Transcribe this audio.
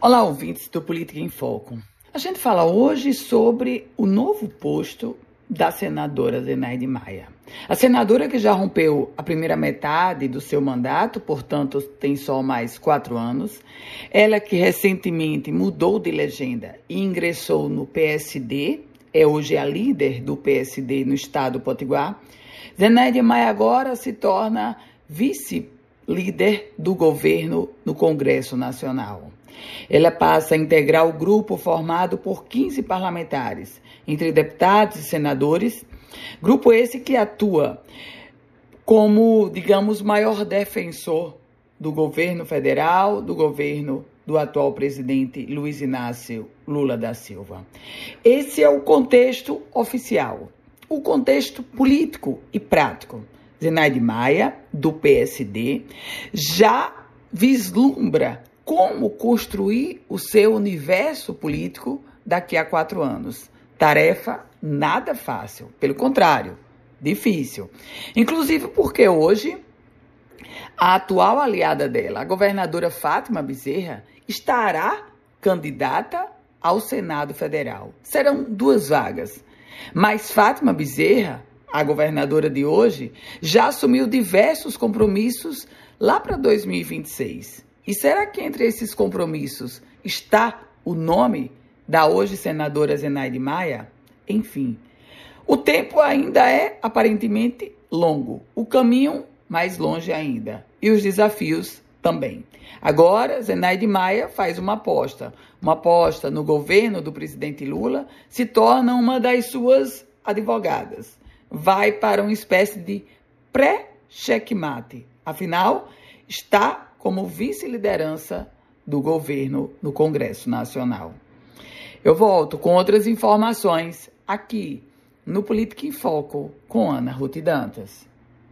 Olá, ouvintes do Política em Foco. A gente fala hoje sobre o novo posto da senadora Zenaide Maia. A senadora que já rompeu a primeira metade do seu mandato, portanto tem só mais quatro anos, ela que recentemente mudou de legenda e ingressou no PSD, é hoje a líder do PSD no estado do Potiguar. Zenaide Maia agora se torna vice-líder do governo no Congresso Nacional. Ela passa a integrar o grupo formado por 15 parlamentares, entre deputados e senadores, grupo esse que atua como, digamos, maior defensor do governo federal, do governo do atual presidente Luiz Inácio Lula da Silva. Esse é o contexto oficial. O contexto político e prático. Zenaide Maia, do PSD, já vislumbra como construir o seu universo político daqui a quatro anos. Tarefa nada fácil, pelo contrário, difícil. Inclusive porque hoje a atual aliada dela, a governadora Fátima Bezerra, estará candidata ao Senado Federal. Serão duas vagas. Mas Fátima Bezerra, a governadora de hoje, já assumiu diversos compromissos lá para 2026. E será que entre esses compromissos está o nome da hoje senadora Zenaide Maia? Enfim, o tempo ainda é aparentemente longo, o caminho mais longe ainda e os desafios também. Agora, Zenaide Maia faz uma aposta. Uma aposta no governo do presidente Lula se torna uma das suas advogadas. Vai para uma espécie de pré-checkmate. Afinal, está como vice-liderança do governo no Congresso Nacional. Eu volto com outras informações aqui no Política em Foco com Ana Ruth Dantas.